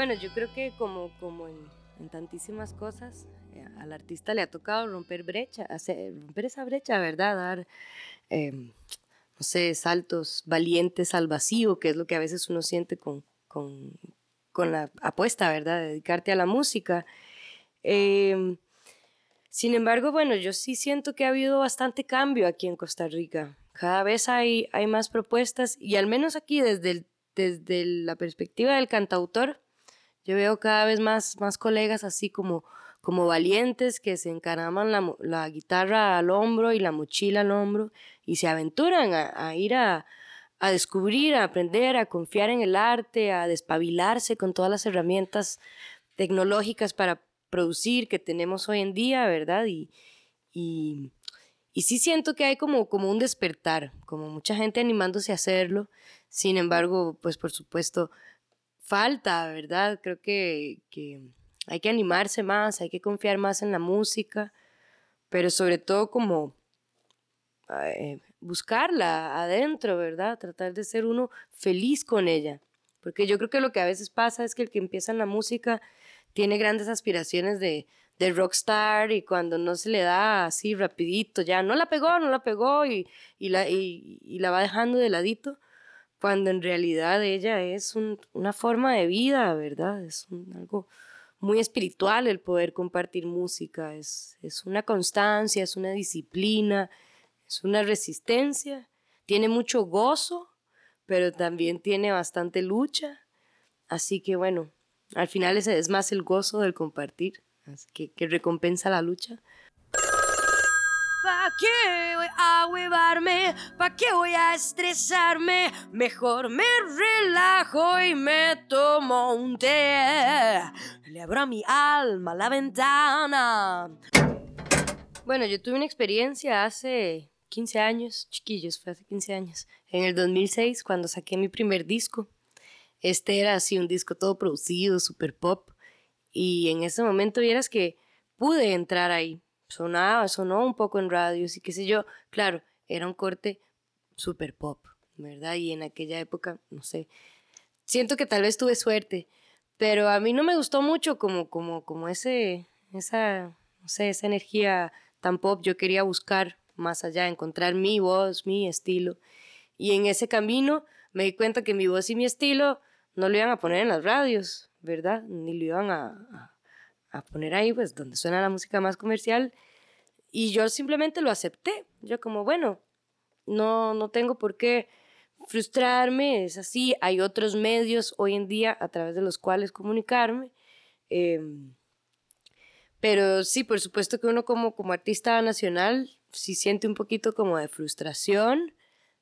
Bueno, yo creo que como, en, tantísimas cosas, eh, al artista le ha tocado romper brecha, hacer, romper esa brecha, ¿verdad? Dar, eh, no sé, saltos valientes al vacío, que es lo que a veces uno siente con, la apuesta, ¿verdad? De dedicarte a la música. Eh, sin embargo, bueno, yo sí siento que ha habido bastante cambio aquí en Costa Rica. Cada vez hay, más propuestas y al menos aquí desde la perspectiva del cantautor, yo veo cada vez más, más colegas así como, como valientes que se encaraman la, la guitarra al hombro y la mochila al hombro y se aventuran a, ir a, a descubrir, a aprender, a confiar en el arte, a despabilarse con todas las herramientas tecnológicas para producir que tenemos hoy en día, ¿verdad? Y, y, y, sí siento que hay como, como un despertar, como mucha gente animándose a hacerlo. Sin embargo, pues por supuesto, falta, ¿verdad? Creo que, que hay que animarse más, hay que confiar más en la música, pero sobre todo como eh, buscarla adentro, ¿verdad? Tratar de ser uno feliz con ella. Porque yo creo que lo que a veces pasa es que el que empieza en la música tiene grandes aspiraciones de, de rockstar y cuando no se le da así rapidito, ya no la pegó, no la pegó y, y la, y, y, la va dejando de ladito, cuando en realidad ella es un, una forma de vida, ¿verdad? Es algo muy espiritual el poder compartir música, es, es una constancia, es una disciplina, es una resistencia, tiene mucho gozo, pero también tiene bastante lucha, así que bueno, al final ese es más el gozo del compartir, que, que recompensa la lucha. ¿Para qué voy a huevarme? ¿Para qué voy a estresarme? Mejor me relajo y me tomo un té. Le abro a mi alma la ventana. Bueno, yo tuve una experiencia hace 15 años, chiquillos, fue hace 15 años, en el 2006, cuando saqué mi primer disco. Este era así un disco todo producido, super pop. Y en ese momento vieras que pude entrar ahí. Sonaba, sonó un poco en radios y qué sé yo. Claro, era un corte super pop, ¿verdad? Y en aquella época, no sé, siento que tal vez tuve suerte, pero a mí no me gustó mucho como, como, como ese, esa, no sé, esa energía tan pop. Yo quería buscar más allá, encontrar mi voz, mi estilo. Y en ese camino me di cuenta que mi voz y mi estilo no lo iban a poner en las radios, ¿verdad? Ni lo iban a, a, poner ahí, pues, donde suena la música más comercial. Y yo simplemente lo acepté. Yo como, bueno, no, no tengo por qué frustrarme, es así. Hay otros medios hoy en día a través de los cuales comunicarme. Eh, pero sí, por supuesto que uno como, como artista nacional sí siente un poquito como de frustración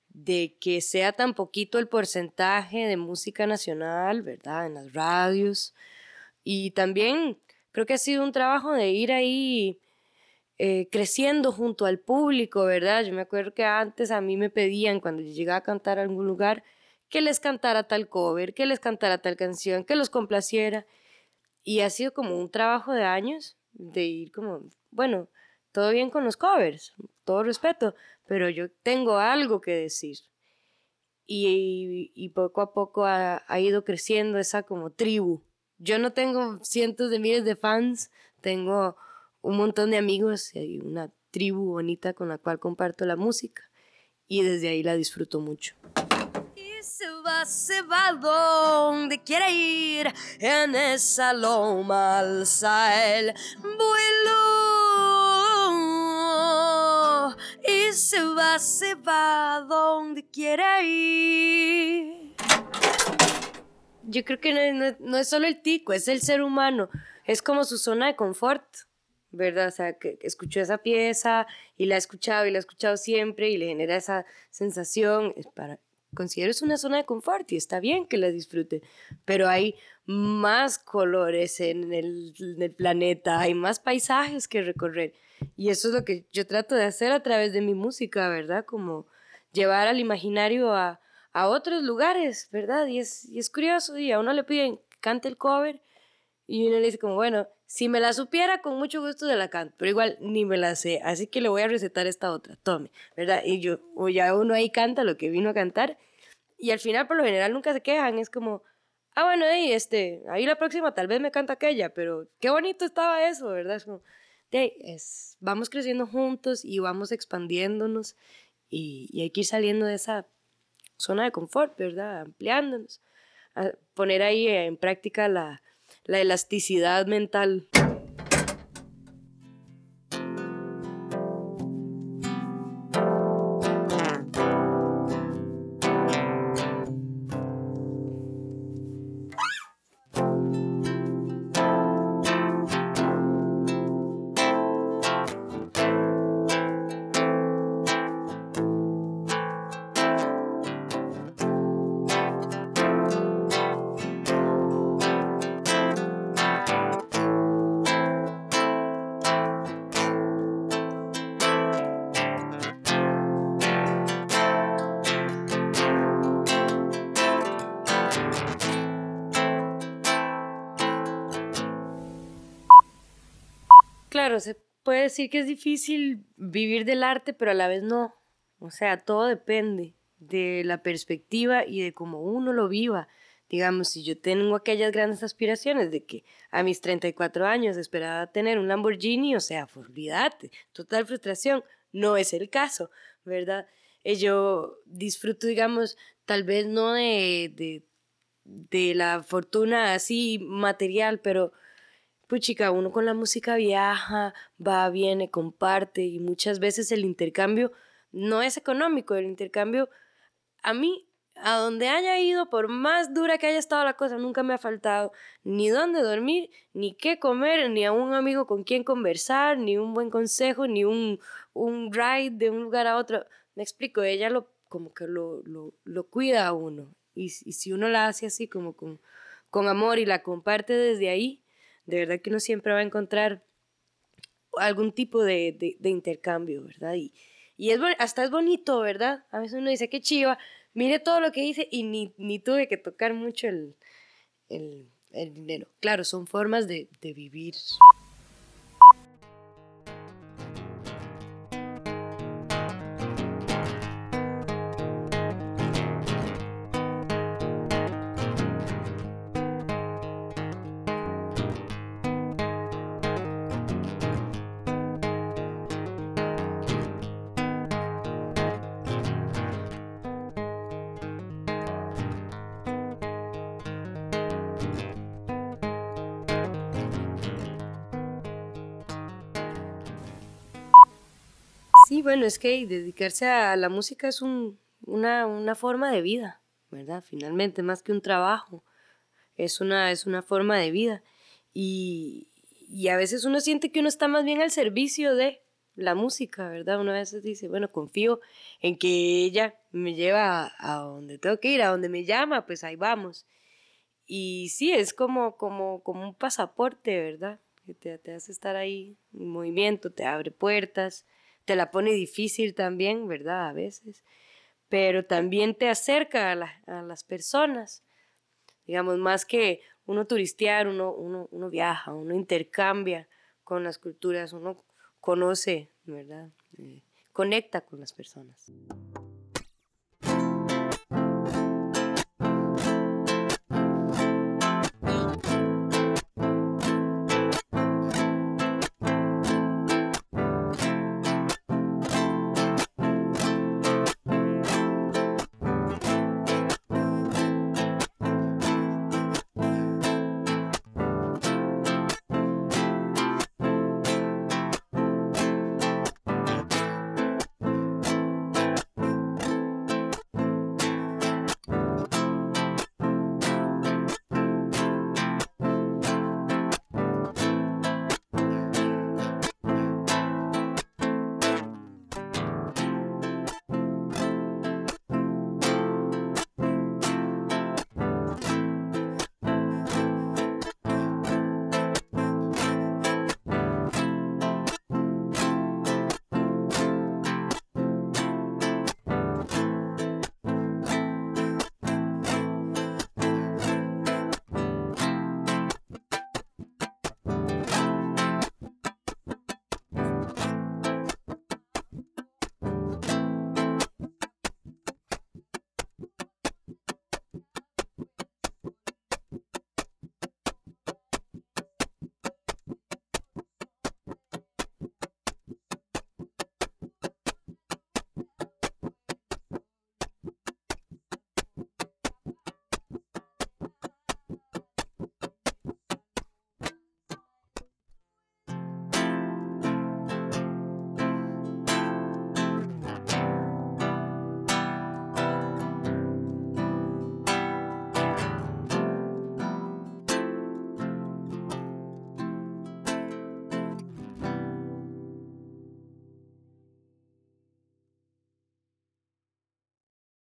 de que sea tan poquito el porcentaje de música nacional, ¿verdad? En las radios. Y también creo que ha sido un trabajo de ir ahí eh, creciendo junto al público, ¿verdad? Yo me acuerdo que antes a mí me pedían cuando yo llegaba a cantar a algún lugar que les cantara tal cover, que les cantara tal canción, que los complaciera. Y ha sido como un trabajo de años de ir como, bueno, todo bien con los covers, todo respeto, pero yo tengo algo que decir. Y, y poco a poco ha, ha, ido creciendo esa como tribu. Yo no tengo cientos de miles de fans, tengo un montón de amigos y una tribu bonita con la cual comparto la música y desde ahí la disfruto mucho. Se va, se va donde quiere ir, en esa loma alza el vuelo y se va, se va donde quiere ir. Yo creo que no, no, no, es solo el tico, es el ser humano. Es como su zona de confort, ¿verdad? O sea, que escuchó esa pieza y la ha escuchado y la ha escuchado siempre y le genera esa sensación. Es para, considero es una zona de confort y está bien que la disfrute, pero hay más colores en el, en el planeta, hay más paisajes que recorrer. Y eso es lo que yo trato de hacer a través de mi música, ¿verdad? Como llevar al imaginario a, a otros lugares, ¿verdad? Y es, y es curioso, y a uno le piden cante el cover, y uno le dice como, bueno, si me la supiera, con mucho gusto de la canto, pero igual ni me la sé, así que le voy a recetar esta otra, tome, ¿verdad? Y yo, o ya uno ahí canta lo que vino a cantar, y al final por lo general nunca se quejan, es como, ah, bueno, ahí, este, ahí la próxima tal vez me canta aquella, pero qué bonito estaba eso, ¿verdad? Es como, vamos creciendo juntos y vamos expandiéndonos y, y hay que ir saliendo de esa zona de confort, ¿verdad? Ampliándonos, poner ahí en práctica la, la elasticidad mental. Claro, se puede decir que es difícil vivir del arte, pero a la vez no. O sea, todo depende de la perspectiva y de cómo uno lo viva. Digamos, si yo tengo aquellas grandes aspiraciones de que a mis 34 años esperaba tener un Lamborghini, o sea, olvídate, total frustración. No es el caso, ¿verdad? Eh, yo disfruto, digamos, tal vez no de, de, de la fortuna así material, pero pues chica, uno con la música viaja, va, viene, comparte y muchas veces el intercambio no es económico, el intercambio a mí, a donde haya ido, por más dura que haya estado la cosa, nunca me ha faltado ni dónde dormir, ni qué comer, ni a un amigo con quien conversar, ni un buen consejo, ni un, un ride de un lugar a otro. Me explico, ella lo, como que lo, lo, lo cuida a uno. Y, y si uno la hace así como con, con amor y la comparte desde ahí, de verdad que uno siempre va a encontrar algún tipo de, de, intercambio, ¿verdad? Y, y es, hasta es bonito, ¿verdad? A veces uno dice, qué chiva, mire todo lo que hice y ni, ni tuve que tocar mucho el, el, el dinero. Claro, son formas de, de vivir. Sí, bueno, es que dedicarse a la música es un, una, una, forma de vida, ¿verdad? Finalmente, más que un trabajo, es una, es una forma de vida. Y, y a veces uno siente que uno está más bien al servicio de la música, ¿verdad? Uno a veces dice, bueno, confío en que ella me lleva a, donde tengo que ir, a donde me llama, pues ahí vamos. Y sí, es como, como, como un pasaporte, ¿verdad? Que te, te hace estar ahí en movimiento, te abre puertas te la pone difícil también, ¿verdad? A veces, pero también te acerca a, las personas. Digamos, más que uno turistear, uno, uno, uno viaja, uno intercambia con las culturas, uno conoce, ¿verdad? Eh, conecta con las personas.